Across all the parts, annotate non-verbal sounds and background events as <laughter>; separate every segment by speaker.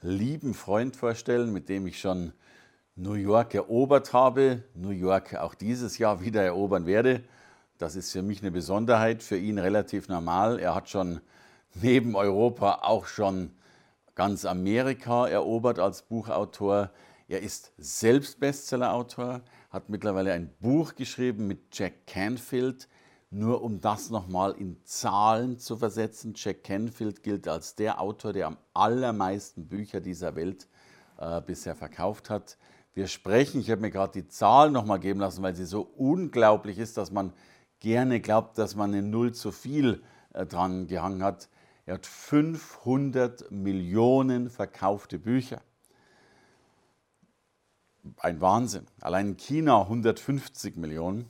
Speaker 1: lieben Freund vorstellen, mit dem ich schon New York erobert habe, New York auch dieses Jahr wieder erobern werde. Das ist für mich eine Besonderheit, für ihn relativ normal. Er hat schon neben Europa auch schon ganz Amerika erobert als Buchautor. Er ist selbst Bestsellerautor, hat mittlerweile ein Buch geschrieben mit Jack Canfield, nur um das nochmal in Zahlen zu versetzen, Jack Canfield gilt als der Autor, der am allermeisten Bücher dieser Welt äh, bisher verkauft hat. Wir sprechen, ich habe mir gerade die Zahl nochmal geben lassen, weil sie so unglaublich ist, dass man gerne glaubt, dass man eine Null zu viel äh, dran gehangen hat. Er hat 500 Millionen verkaufte Bücher. Ein Wahnsinn. Allein in China 150 Millionen.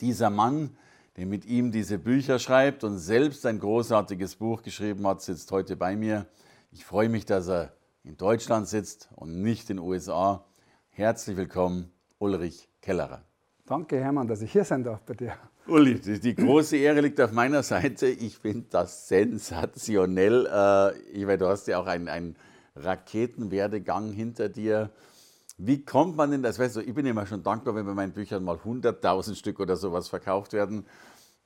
Speaker 1: Dieser Mann der mit ihm diese Bücher schreibt und selbst ein großartiges Buch geschrieben hat, sitzt heute bei mir. Ich freue mich, dass er in Deutschland sitzt und nicht in den USA. Herzlich willkommen, Ulrich Kellerer.
Speaker 2: Danke, Hermann, dass ich hier sein darf bei dir.
Speaker 1: Uli, die große Ehre liegt auf meiner Seite. Ich finde das sensationell. Äh, ich meine, du hast ja auch einen, einen Raketenwerdegang hinter dir. Wie kommt man denn, das weißt du, ich bin immer schon dankbar, wenn bei meinen Büchern mal 100.000 Stück oder sowas verkauft werden.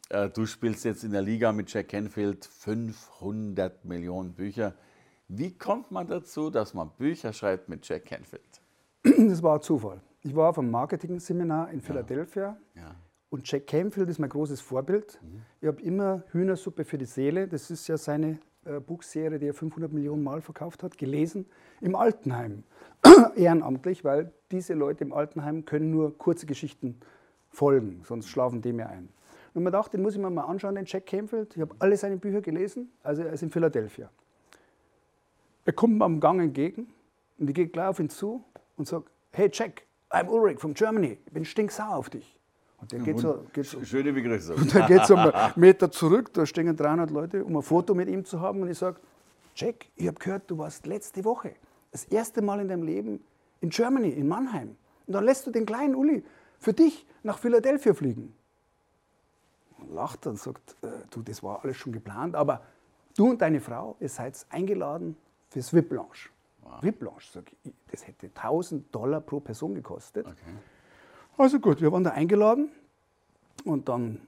Speaker 1: Äh, du spielst jetzt in der Liga mit Jack Canfield 500 Millionen Bücher. Wie kommt man dazu, dass man Bücher schreibt mit Jack Canfield?
Speaker 2: Das war Zufall. Ich war auf einem Marketing-Seminar in Philadelphia ja. Ja. und Jack Canfield ist mein großes Vorbild. Mhm. Ich habe immer Hühnersuppe für die Seele, das ist ja seine Buchserie, die er 500 Millionen Mal verkauft hat, gelesen im Altenheim. <clears throat> Ehrenamtlich, weil diese Leute im Altenheim können nur kurze Geschichten folgen, sonst schlafen die mir ein. Und man dachte, den muss ich mir mal anschauen, den Jack Canfield. Ich habe alle seine Bücher gelesen, also er ist in Philadelphia. Er kommt mir am Gang entgegen und ich gehe gleich auf ihn zu und sage, hey Jack, I'm Ulrich from Germany, ich bin stinksauer auf dich. Und der geht so, geht so,
Speaker 1: Schöne Begrüßung. <laughs>
Speaker 2: Und der geht so einen Meter zurück, da stehen 300 Leute, um ein Foto mit ihm zu haben. Und ich sage, Jack, ich habe gehört, du warst letzte Woche das erste Mal in deinem Leben in Germany, in Mannheim. Und dann lässt du den kleinen Uli für dich nach Philadelphia fliegen. Und lacht und sagt, äh, du, das war alles schon geplant, aber du und deine Frau, ihr seid eingeladen fürs VIP Lounge. Wow. VIP Lounge, sag ich, das hätte 1000 Dollar pro Person gekostet. Okay. Also gut, wir waren da eingeladen und dann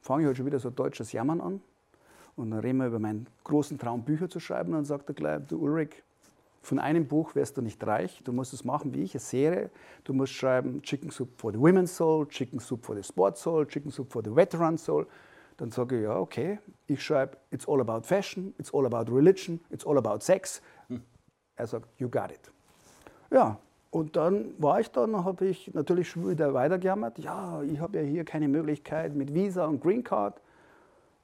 Speaker 2: fange ich halt schon wieder so deutsches Jammern an. Und dann reden wir über meinen großen Traum, Bücher zu schreiben. Und dann sagt er gleich, du Ulrich, von einem Buch wirst du nicht reich. Du musst es machen wie ich, eine Serie. Du musst schreiben Chicken Soup for the Women's Soul, Chicken Soup for the Sports Soul, Chicken Soup for the Veteran Soul. Dann sage ich, ja, okay. Ich schreibe It's all about fashion, it's all about religion, it's all about sex. Hm. Er sagt, you got it. Ja, und dann war ich da und habe ich natürlich schon wieder weitergejammert. Ja, ich habe ja hier keine Möglichkeit mit Visa und Green Card.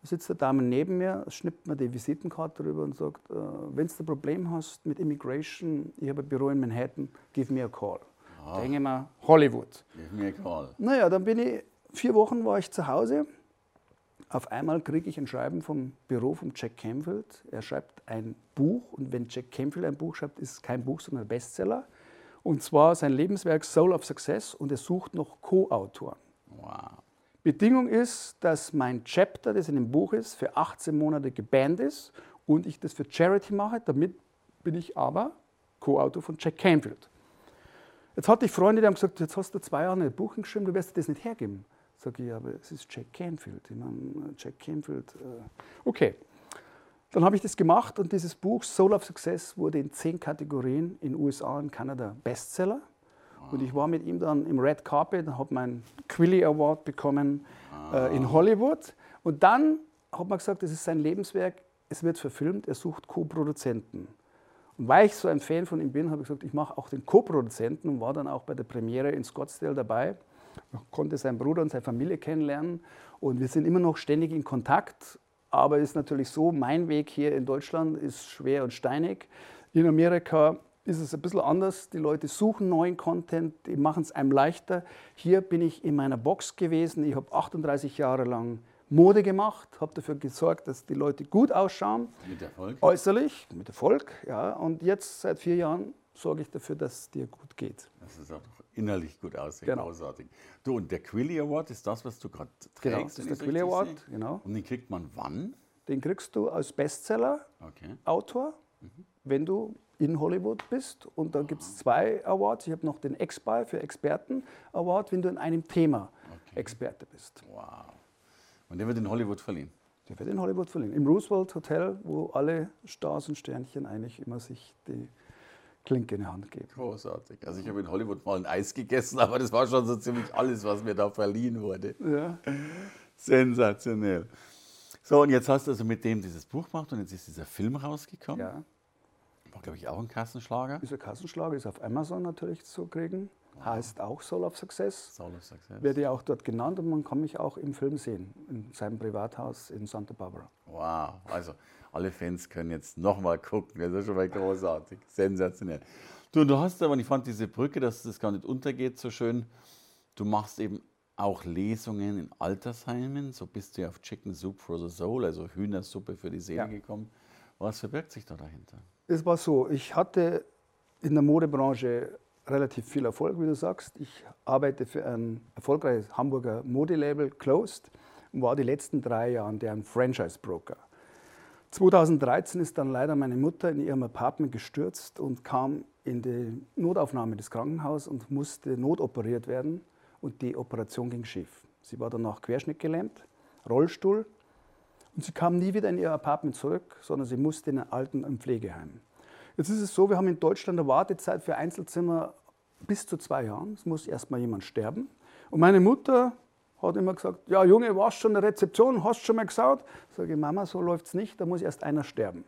Speaker 2: Da sitzt der Dame neben mir, schnippt mir die Visitenkarte drüber und sagt, äh, wenn du ein Problem hast mit Immigration, ich habe ein Büro in Manhattan, give me a call. Ah. Denke mal, Hollywood.
Speaker 1: Give me a call.
Speaker 2: Naja, dann bin ich, vier Wochen war ich zu Hause. Auf einmal kriege ich ein Schreiben vom Büro von Jack Canfield. Er schreibt ein Buch und wenn Jack Canfield ein Buch schreibt, ist es kein Buch, sondern ein Bestseller. Und zwar sein Lebenswerk Soul of Success und er sucht noch Co-Autoren. Wow. Bedingung ist, dass mein Chapter, das in dem Buch ist, für 18 Monate gebannt ist und ich das für Charity mache. Damit bin ich aber Co-Autor von Jack Canfield. Jetzt hatte ich Freunde, die haben gesagt, jetzt hast du zwei Jahre ein Buch geschrieben, du wirst das nicht hergeben. Sag ich, aber es ist Jack Canfield. Ich meine, Jack Canfield. Äh, okay. Dann habe ich das gemacht und dieses Buch Soul of Success wurde in zehn Kategorien in USA und Kanada Bestseller. Und ich war mit ihm dann im Red Carpet, habe meinen Quilly Award bekommen äh, in Hollywood. Und dann hat man gesagt, das ist sein Lebenswerk, es wird verfilmt, er sucht Co-Produzenten. Und weil ich so ein Fan von ihm bin, habe ich gesagt, ich mache auch den Co-Produzenten und war dann auch bei der Premiere in Scottsdale dabei. Ich konnte seinen Bruder und seine Familie kennenlernen und wir sind immer noch ständig in Kontakt. Aber es ist natürlich so, mein Weg hier in Deutschland ist schwer und steinig. In Amerika ist es ein bisschen anders. Die Leute suchen neuen Content, die machen es einem leichter. Hier bin ich in meiner Box gewesen. Ich habe 38 Jahre lang Mode gemacht, habe dafür gesorgt, dass die Leute gut ausschauen.
Speaker 1: Mit Erfolg?
Speaker 2: Äußerlich, mit Erfolg, ja. Und jetzt seit vier Jahren sorge ich dafür, dass es dir gut geht.
Speaker 1: Das ist auch innerlich gut aussehen,
Speaker 2: Genau.
Speaker 1: großartig. Du, und der Quilly Award ist das, was du gerade trägst?
Speaker 2: Genau, das ist der Quilly Award,
Speaker 1: sehe?
Speaker 2: genau.
Speaker 1: Und den kriegt man wann?
Speaker 2: Den kriegst du als Bestseller-Autor,
Speaker 1: Okay.
Speaker 2: wenn du in Hollywood bist. Und da gibt es zwei Awards. Ich habe noch den Expy für Experten Award, wenn du in einem Thema
Speaker 1: Okay.
Speaker 2: Experte bist.
Speaker 1: Wow. Und der wird in Hollywood verliehen.
Speaker 2: Der wird in Hollywood verliehen. Im Roosevelt Hotel, wo alle Stars und Sternchen eigentlich immer sich die Klinke in die Hand geben.
Speaker 1: Großartig. Also ich habe in Hollywood mal ein Eis gegessen, aber das war schon so ziemlich alles, was mir da verliehen wurde.
Speaker 2: Ja.
Speaker 1: Sensationell. So, und jetzt hast du also mit dem dieses Buch gemacht und jetzt ist dieser Film rausgekommen.
Speaker 2: ja.
Speaker 1: War, glaube ich, auch ein Kassenschlager.
Speaker 2: Dieser Kassenschlager ist auf Amazon natürlich zu kriegen. Heißt auch Soul of Success.
Speaker 1: Soul of Success.
Speaker 2: Werde ja auch dort genannt und man kann mich auch im Film sehen, in seinem Privathaus in Santa Barbara.
Speaker 1: Wow. Also alle Fans können jetzt nochmal gucken. Das ist schon mal großartig. Sensationell. Du, und du hast aber, und ich fand diese Brücke, dass das gar nicht untergeht, so schön. Du machst eben auch Lesungen in Altersheimen. So bist du ja auf Chicken Soup for the Soul, also Hühnersuppe für die Seele
Speaker 2: Ja.
Speaker 1: gekommen. Was verbirgt sich da dahinter?
Speaker 2: Es war so, ich hatte in der Modebranche relativ viel Erfolg, wie du sagst. Ich arbeite für ein erfolgreiches Hamburger Modelabel Closed und war die letzten drei Jahre deren Franchise-Broker. 2013 ist dann leider meine Mutter in ihrem Apartment gestürzt und kam in die Notaufnahme des Krankenhauses und musste notoperiert werden und die Operation ging schief. Sie war danach querschnittgelähmt, Rollstuhl und sie kam nie wieder in ihr Apartment zurück, sondern sie musste in ein Alten- und Pflegeheim. Jetzt ist es so, wir haben in Deutschland eine Wartezeit für Einzelzimmer bis zu zwei Jahren. Es muss erst mal jemand sterben. Und meine Mutter hat immer gesagt, ja Junge, warst schon in der Rezeption, hast schon mal geschaut? Sage ich, Mama, so läuft es nicht, da muss erst einer sterben.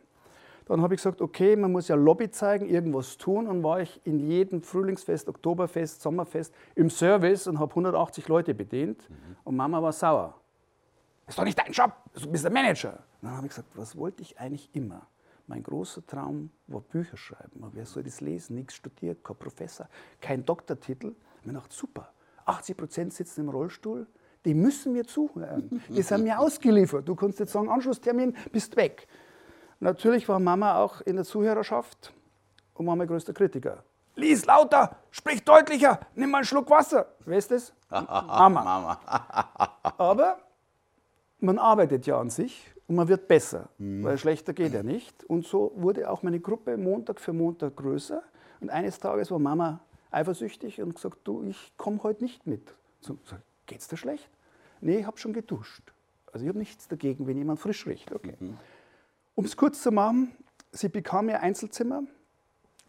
Speaker 2: Dann habe ich gesagt, okay, man muss ja Lobby zeigen, irgendwas tun. Und war ich in jedem Frühlingsfest, Oktoberfest, Sommerfest im Service und habe 180 Leute bedient. Und Mama war sauer. Ist doch nicht dein Job, du bist der Manager. Dann habe ich gesagt, was wollte ich eigentlich immer? Mein großer Traum war Bücher schreiben. Aber wer soll das lesen? Nichts studiert, kein Professor, kein Doktortitel. Ich habe mir gedacht, super, 80 Prozent sitzen im Rollstuhl, die müssen mir zuhören. Die sind mir ausgeliefert. Du kannst jetzt sagen, Anschlusstermin, bist weg. Natürlich war Mama auch in der Zuhörerschaft und war mein größter Kritiker. Lies lauter, sprich deutlicher, nimm mal einen Schluck Wasser. Wer ist das? <laughs> Mama.
Speaker 1: Mama. <laughs>
Speaker 2: Aber man arbeitet ja an sich und man wird besser, weil schlechter geht ja nicht. Und so wurde auch meine Gruppe Montag für Montag größer. Und eines Tages war Mama eifersüchtig und gesagt, du, ich komme heute nicht mit. So, sag, geht's dir schlecht? Nee, ich habe schon geduscht. Also ich habe nichts dagegen, wenn jemand frisch riecht. Okay. Um es kurz zu machen, sie bekam ihr Einzelzimmer,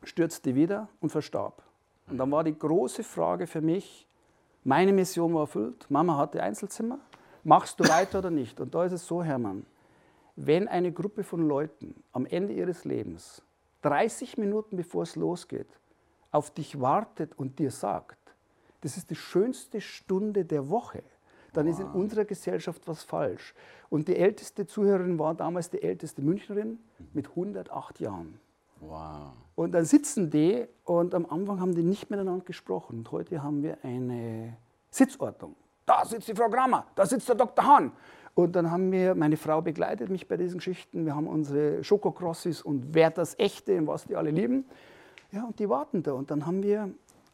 Speaker 2: stürzte wieder und verstarb. Und dann war die große Frage für mich, meine Mission war erfüllt, Mama hatte Einzelzimmer, machst du weiter oder nicht? Und da ist es so, Hermann, wenn eine Gruppe von Leuten am Ende ihres Lebens, 30 Minuten bevor es losgeht, auf dich wartet und dir sagt, das ist die schönste Stunde der Woche, dann ist in unserer Gesellschaft was falsch. Und die älteste Zuhörerin war damals die älteste Münchnerin mit 108 Jahren.
Speaker 1: Wow.
Speaker 2: Und dann sitzen die und am Anfang haben die nicht miteinander gesprochen. Und heute haben wir eine Sitzordnung. Da sitzt die Frau Grammer, da sitzt der Dr. Hahn. Und dann haben wir, meine Frau begleitet mich bei diesen Geschichten. Wir haben unsere Schokokrossis und Werthers Echte und was die alle lieben. Ja, und die warten da. Und dann haben wir,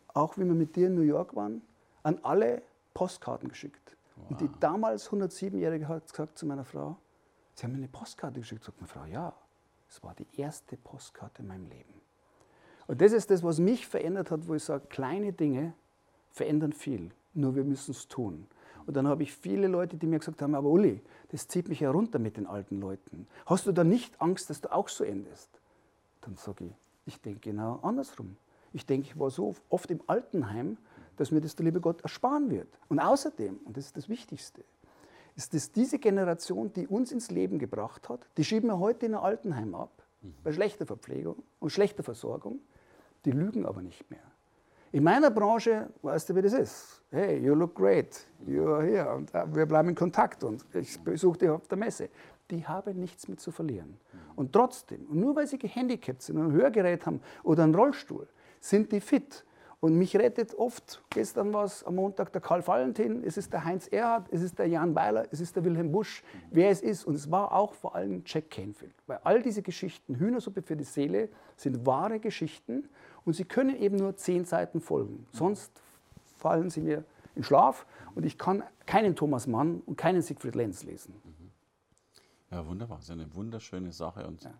Speaker 2: auch wie wir mit dir in New York waren, an alle Postkarten geschickt. Und die damals 107-Jährige hat gesagt zu meiner Frau, Sie haben mir eine Postkarte geschickt. Sagt meine Frau, ja, es war die erste Postkarte in meinem Leben. Und das ist das, was mich verändert hat, wo ich sage, kleine Dinge verändern viel, nur wir müssen es tun. Und dann habe ich viele Leute, die mir gesagt haben, aber Uli, das zieht mich herunter mit den alten Leuten. Hast du da nicht Angst, dass du auch so endest? Dann sage ich, ich denke genau andersrum. Ich denke, ich war so oft im Altenheim, dass mir das der liebe Gott ersparen wird. Und außerdem, und das ist das Wichtigste, ist es diese Generation, die uns ins Leben gebracht hat, die schieben wir heute in ein Altenheim ab, bei schlechter Verpflegung und schlechter Versorgung, die lügen aber nicht mehr. In meiner Branche weißt du, wie das ist. Hey, you look great, you are here. Und äh, wir bleiben in Kontakt und ich besuche dich auf der Messe. die haben nichts mehr zu verlieren. Und trotzdem, nur weil sie gehandicapt sind, ein Hörgerät haben oder einen Rollstuhl, sind die fit. Und mich rettet oft, gestern war es am Montag der Karl Valentin, es ist der Heinz Erhard, es ist der Jan Beiler, es ist der Wilhelm Busch, wer es ist. Und es war auch vor allem Jack Canfield. Weil all diese Geschichten, Hühnersuppe für die Seele, sind wahre Geschichten und sie können eben nur zehn Seiten folgen. Sonst fallen sie mir in Schlaf und ich kann keinen Thomas Mann und keinen Siegfried Lenz lesen.
Speaker 1: Ja, wunderbar. Das ist eine wunderschöne Sache und ja.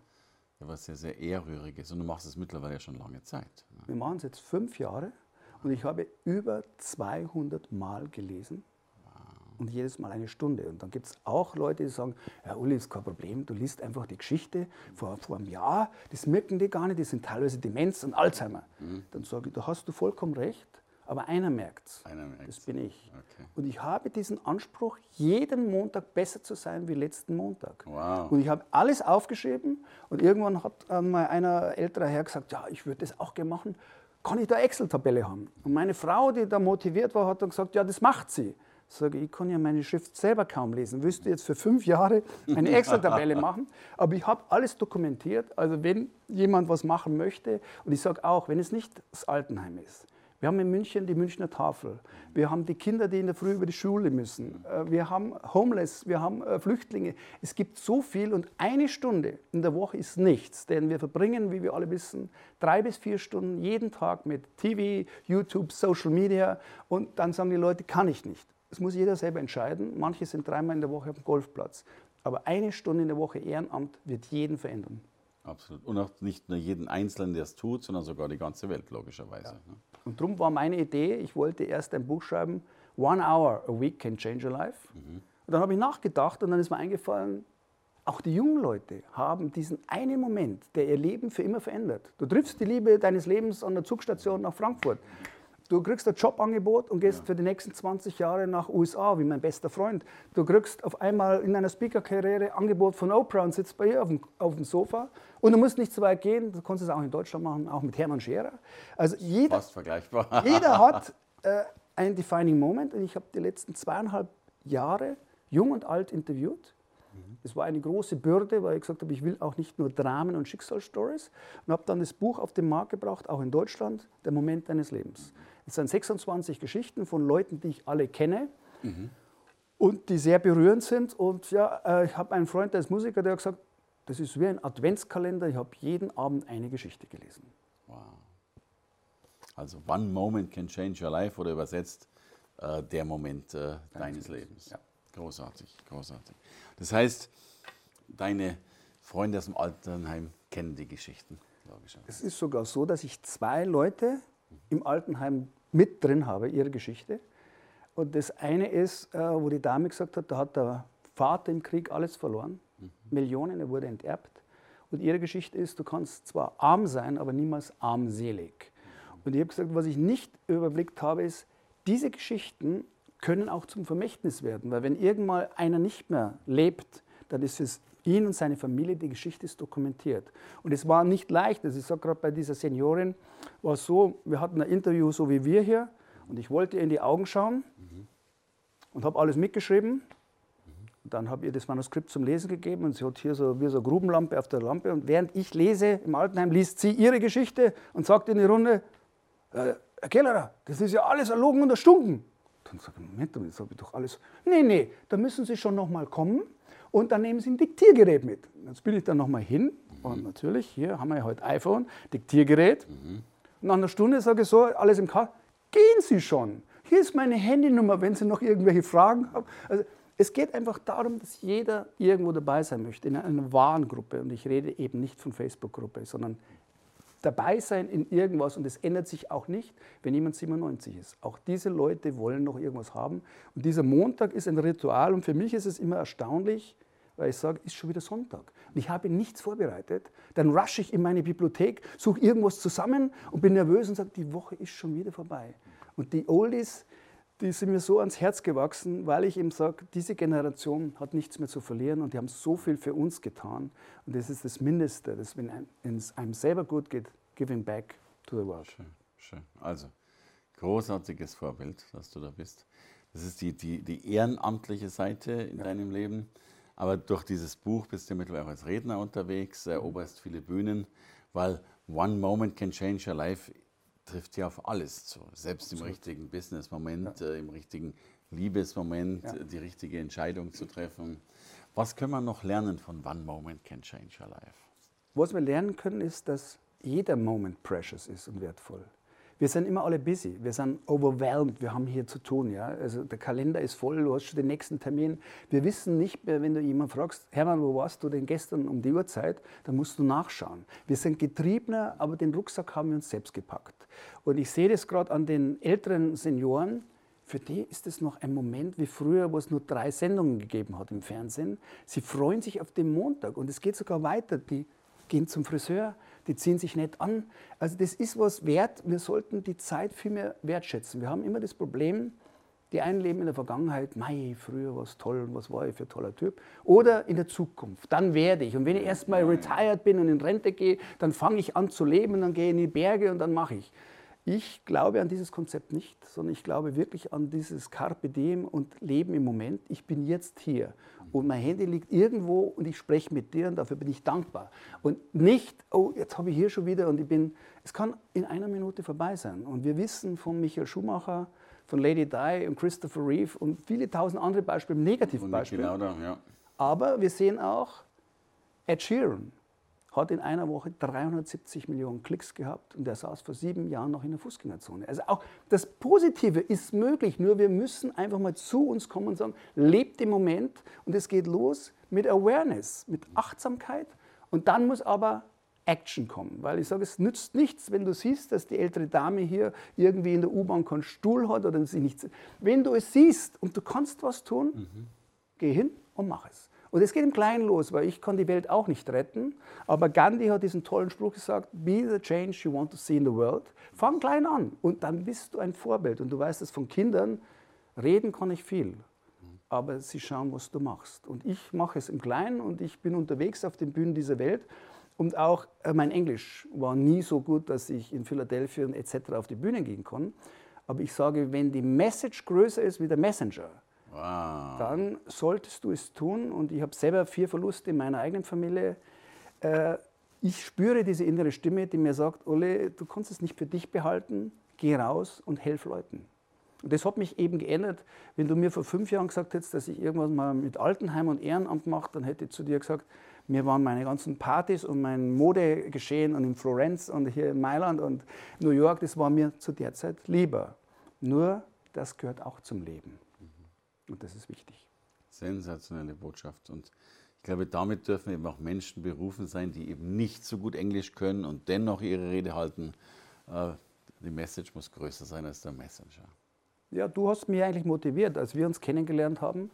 Speaker 1: was sehr, sehr ehrrühriges. Und du machst es mittlerweile schon lange Zeit.
Speaker 2: Ne? Wir machen es jetzt fünf Jahre und ich habe über 200 Mal gelesen und jedes Mal eine Stunde. Und dann gibt es auch Leute, die sagen, ja Uli, ist kein Problem, du liest einfach die Geschichte vor, vor einem Jahr, das merken die gar nicht, die sind teilweise Demenz und Alzheimer. Mhm. Dann sage ich, da hast du vollkommen recht, aber einer merkt es. Das bin ich. Okay. Und ich habe diesen Anspruch, jeden Montag besser zu sein wie letzten Montag. Wow. Und ich habe alles aufgeschrieben und irgendwann hat mal einer älterer Herr gesagt, ja, ich würde das auch gerne machen. Kann ich da Excel-Tabelle haben? Und meine Frau, die da motiviert war, hat dann gesagt, ja, das macht sie. Sage ich, kann ja meine Schrift selber kaum lesen. Willst du jetzt für fünf Jahre eine Excel-Tabelle machen? <laughs> Aber ich habe alles dokumentiert. Also wenn jemand was machen möchte, und ich sage auch, wenn es nicht das Altenheim ist, wir haben in München die Münchner Tafel. Wir haben die Kinder, die in der Früh über die Schule müssen. Äh, wir haben Homeless, wir haben äh, Flüchtlinge. Es gibt so viel und eine Stunde in der Woche ist nichts, denn wir verbringen, wie wir alle wissen, drei bis vier Stunden jeden Tag mit TV, YouTube, Social Media und dann sagen die Leute, kann ich nicht. Das muss jeder selber entscheiden. Manche sind dreimal in der Woche auf dem Golfplatz. Aber eine Stunde in der Woche Ehrenamt wird jeden verändern.
Speaker 1: Absolut. Und auch nicht nur jeden Einzelnen, der es tut, sondern sogar die ganze Welt, logischerweise. Ja. Ne?
Speaker 2: Und darum war meine Idee, ich wollte erst ein Buch schreiben, One Hour a Week can change your life. Mhm. Und dann habe ich nachgedacht und dann ist mir eingefallen, auch die jungen Leute haben diesen einen Moment, der ihr Leben für immer verändert. Du triffst die Liebe deines Lebens an der Zugstation nach Frankfurt. Du kriegst ein Jobangebot und gehst ja. für die nächsten 20 Jahre nach USA, wie mein bester Freund. Du kriegst auf einmal in deiner Speaker-Karriere Angebot von Oprah und sitzt bei ihr auf dem, auf dem Sofa. Und du musst nicht so weit gehen, du kannst es auch in Deutschland machen, auch mit Hermann Scherer. Also jeder,
Speaker 1: Fast vergleichbar. <laughs>
Speaker 2: jeder <laughs> hat äh, einen defining Moment und ich habe die letzten zweieinhalb Jahre jung und alt interviewt. Es war eine große Bürde, weil ich gesagt habe, ich will auch nicht nur Dramen und Schicksalsstories und habe dann das Buch auf den Markt gebracht, auch in Deutschland, Der Moment deines Lebens. Es sind 26 Geschichten von Leuten, die ich alle kenne mhm. und die sehr berührend sind. Und ja, äh, ich habe einen Freund, der ist Musiker, der hat gesagt, das ist wie ein Adventskalender, ich habe jeden Abend eine Geschichte gelesen. Wow.
Speaker 1: Also One Moment can change your life oder übersetzt äh, der Moment äh, deines Lebens. Ja. Großartig, großartig. Das heißt, deine Freunde aus dem Altenheim kennen die Geschichten.
Speaker 2: Es ist sogar so, dass ich zwei Leute im Altenheim mit drin habe, ihre Geschichte. Und das eine ist, äh, wo die Dame gesagt hat, da hat der Vater im Krieg alles verloren, mhm. Millionen, er wurde enterbt. Und ihre Geschichte ist, du kannst zwar arm sein, aber niemals armselig. Und ich habe gesagt, was ich nicht überblickt habe, ist, diese Geschichten können auch zum Vermächtnis werden, weil wenn irgendwann einer nicht mehr lebt, dann ist es ihn und seine Familie, die Geschichte ist dokumentiert. Und es war nicht leicht. Also ich sage gerade bei dieser Seniorin, war so, wir hatten ein Interview so wie wir hier und ich wollte ihr in die Augen schauen mhm. und habe alles mitgeschrieben. Und dann habe ihr das Manuskript zum Lesen gegeben und sie hat hier so wie so eine Grubenlampe auf der Lampe. Und während ich lese im Altenheim, liest sie ihre Geschichte und sagt in die Runde, äh, Herr Kellerer, das ist ja alles erlogen und erstunken. Dann sage ich, Moment, das habe ich doch alles. Nee, nee, da müssen Sie schon noch mal kommen und dann nehmen Sie ein Diktiergerät mit. Jetzt bin ich dann noch mal hin mhm. und natürlich, hier haben wir ja heute iPhone, Diktiergerät. Mhm. Nach einer Stunde sage ich so, alles im Kasten, gehen Sie schon. Hier ist meine Handynummer, wenn Sie noch irgendwelche Fragen haben. Also, es geht einfach darum, dass jeder irgendwo dabei sein möchte, in einer wahren Gruppe. Und ich rede eben nicht von Facebook-Gruppe, sondern dabei sein in irgendwas und es ändert sich auch nicht, wenn jemand 97 ist. Auch diese Leute wollen noch irgendwas haben. Und dieser Montag ist ein Ritual und für mich ist es immer erstaunlich, weil ich sage, ist schon wieder Sonntag. Und ich habe nichts vorbereitet. Dann rushe ich in meine Bibliothek, suche irgendwas zusammen und bin nervös und sage, die Woche ist schon wieder vorbei. Und die Oldies, die sind mir so ans Herz gewachsen, weil ich eben sage, diese Generation hat nichts mehr zu verlieren und die haben so viel für uns getan. Und das ist das Mindeste, dass wenn es einem selber gut geht, giving back to the world.
Speaker 1: Schön, schön. Also, großartiges Vorbild, dass du da bist. Das ist die, die, die ehrenamtliche Seite in ja. deinem Leben. Aber durch dieses Buch bist du mittlerweile auch als Redner unterwegs, eroberst viele Bühnen, weil One Moment Can Change Your Life trifft ja auf alles zu. Selbst im richtigen Business-Moment, ja. äh, im richtigen Liebesmoment, ja. die richtige Entscheidung zu treffen. Was können wir noch lernen von One Moment Can Change Your Life?
Speaker 2: Was wir lernen können, ist, dass jeder Moment precious ist und wertvoll. Wir sind immer alle busy, wir sind overwhelmed, wir haben hier zu tun. Ja? Also der Kalender ist voll, du hast schon den nächsten Termin. Wir wissen nicht mehr, wenn du jemanden fragst, Hermann, wo warst du denn gestern um die Uhrzeit? Dann musst du nachschauen. Wir sind getriebener, aber den Rucksack haben wir uns selbst gepackt. Und ich sehe das gerade an den älteren Senioren, für die ist es noch ein Moment wie früher, wo es nur drei Sendungen gegeben hat im Fernsehen. Sie freuen sich auf den Montag und es geht sogar weiter. Die gehen zum Friseur, die ziehen sich nicht an. Also das ist was wert. Wir sollten die Zeit viel mehr wertschätzen. Wir haben immer das Problem, die einen leben in der Vergangenheit, mei, früher war es toll und was war ich für ein toller Typ. Oder in der Zukunft, dann werde ich. Und wenn ich erstmal retired bin und in Rente gehe, dann fange ich an zu leben, dann gehe ich in die Berge und dann mache ich. Ich glaube an dieses Konzept nicht, sondern ich glaube wirklich an dieses Carpe Diem und Leben im Moment. Ich bin jetzt hier und mein Handy liegt irgendwo und ich spreche mit dir und dafür bin ich dankbar. Und nicht, oh, jetzt habe ich hier schon wieder und ich bin, es kann in einer Minute vorbei sein. Und wir wissen von Michael Schumacher, von Lady Di und Christopher Reeve und viele tausend andere Beispiele, Negativbeispiele. Ja. Aber wir sehen auch Ed Sheeran hat in einer Woche 370 Millionen Klicks gehabt und er saß vor sieben Jahren noch in der Fußgängerzone. Also auch das Positive ist möglich, nur wir müssen einfach mal zu uns kommen und sagen, lebt im Moment und es geht los mit Awareness, mit Achtsamkeit und dann muss aber Action kommen, weil ich sage, es nützt nichts, wenn du siehst, dass die ältere Dame hier irgendwie in der U-Bahn keinen Stuhl hat oder sie nichts. Wenn du es siehst und du kannst was tun, mhm. geh hin und mach es. Und es geht im Kleinen los, weil ich kann die Welt auch nicht retten. Aber Gandhi hat diesen tollen Spruch gesagt, be the change you want to see in the world. Fang klein an und dann bist du ein Vorbild. Und du weißt es von Kindern, reden kann ich viel, aber sie schauen, was du machst. Und ich mache es im Kleinen und ich bin unterwegs auf den Bühnen dieser Welt. Und auch äh, mein Englisch war nie so gut, dass ich in Philadelphia etc. auf die Bühne gehen kann. Aber ich sage, wenn die Message größer ist wie der Messenger, wow. dann solltest du es tun. Und ich habe selber vier Verluste in meiner eigenen Familie. Äh, ich spüre diese innere Stimme, die mir sagt, Ole, du kannst es nicht für dich behalten, geh raus und helf Leuten. Und das hat mich eben geändert. Wenn du mir vor fünf Jahren gesagt hättest, dass ich irgendwas mal mit Altenheim und Ehrenamt mache, dann hätte ich zu dir gesagt, mir waren meine ganzen Partys und mein Modegeschehen und in Florenz und hier in Mailand und New York, das war mir zu der Zeit lieber. Nur das gehört auch zum Leben. Und das ist wichtig.
Speaker 1: Sensationelle Botschaft. Und ich glaube, damit dürfen eben auch Menschen berufen sein, die eben nicht so gut Englisch können und dennoch ihre Rede halten. Äh, die Message muss größer sein als der Messenger.
Speaker 2: Ja, du hast mich eigentlich motiviert. Als wir uns kennengelernt haben,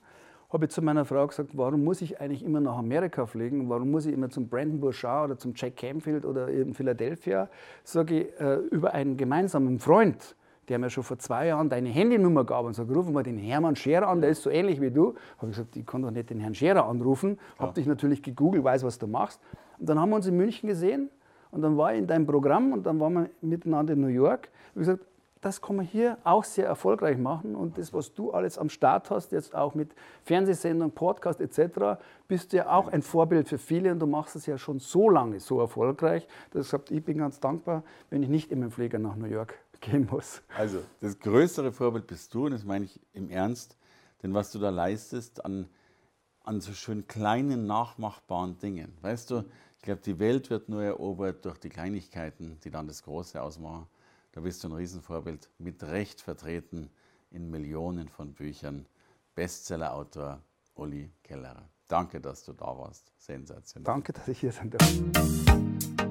Speaker 2: habe ich zu meiner Frau gesagt, warum muss ich eigentlich immer nach Amerika fliegen? Warum muss ich immer zum Brandon Bouchard oder zum Jack Canfield oder in Philadelphia? Sage ich, äh, über einen gemeinsamen Freund der mir schon vor zwei Jahren deine Handynummer gab und sagt, rufen wir den Hermann Scherer an, der ist so ähnlich wie du. Habe ich gesagt, ich kann doch nicht den Herrn Scherer anrufen. Ja. Habe dich natürlich gegoogelt, weiß, was du machst. Und dann haben wir uns in München gesehen und dann war ich in deinem Programm und dann waren wir miteinander in New York. Ich habe gesagt, das kann man hier auch sehr erfolgreich machen. Und das, was du alles am Start hast, jetzt auch mit Fernsehsendungen, Podcast etc., bist du ja auch ein Vorbild für viele und du machst es ja schon so lange so erfolgreich. Deshalb ich bin ganz dankbar, wenn ich nicht immer im Flieger nach New York gehen muss.
Speaker 1: Also, das größere Vorbild bist du, und das meine ich im Ernst, denn was du da leistest an, an so schön kleinen, nachmachbaren Dingen. Weißt du, ich glaube, die Welt wird nur erobert durch die Kleinigkeiten, die dann das Große ausmachen. Da bist du ein Riesenvorbild, mit Recht vertreten in Millionen von Büchern. Bestsellerautor Uli Kellerer. Danke, dass du da warst. Sensationell.
Speaker 2: Danke, dass ich hier sein darf.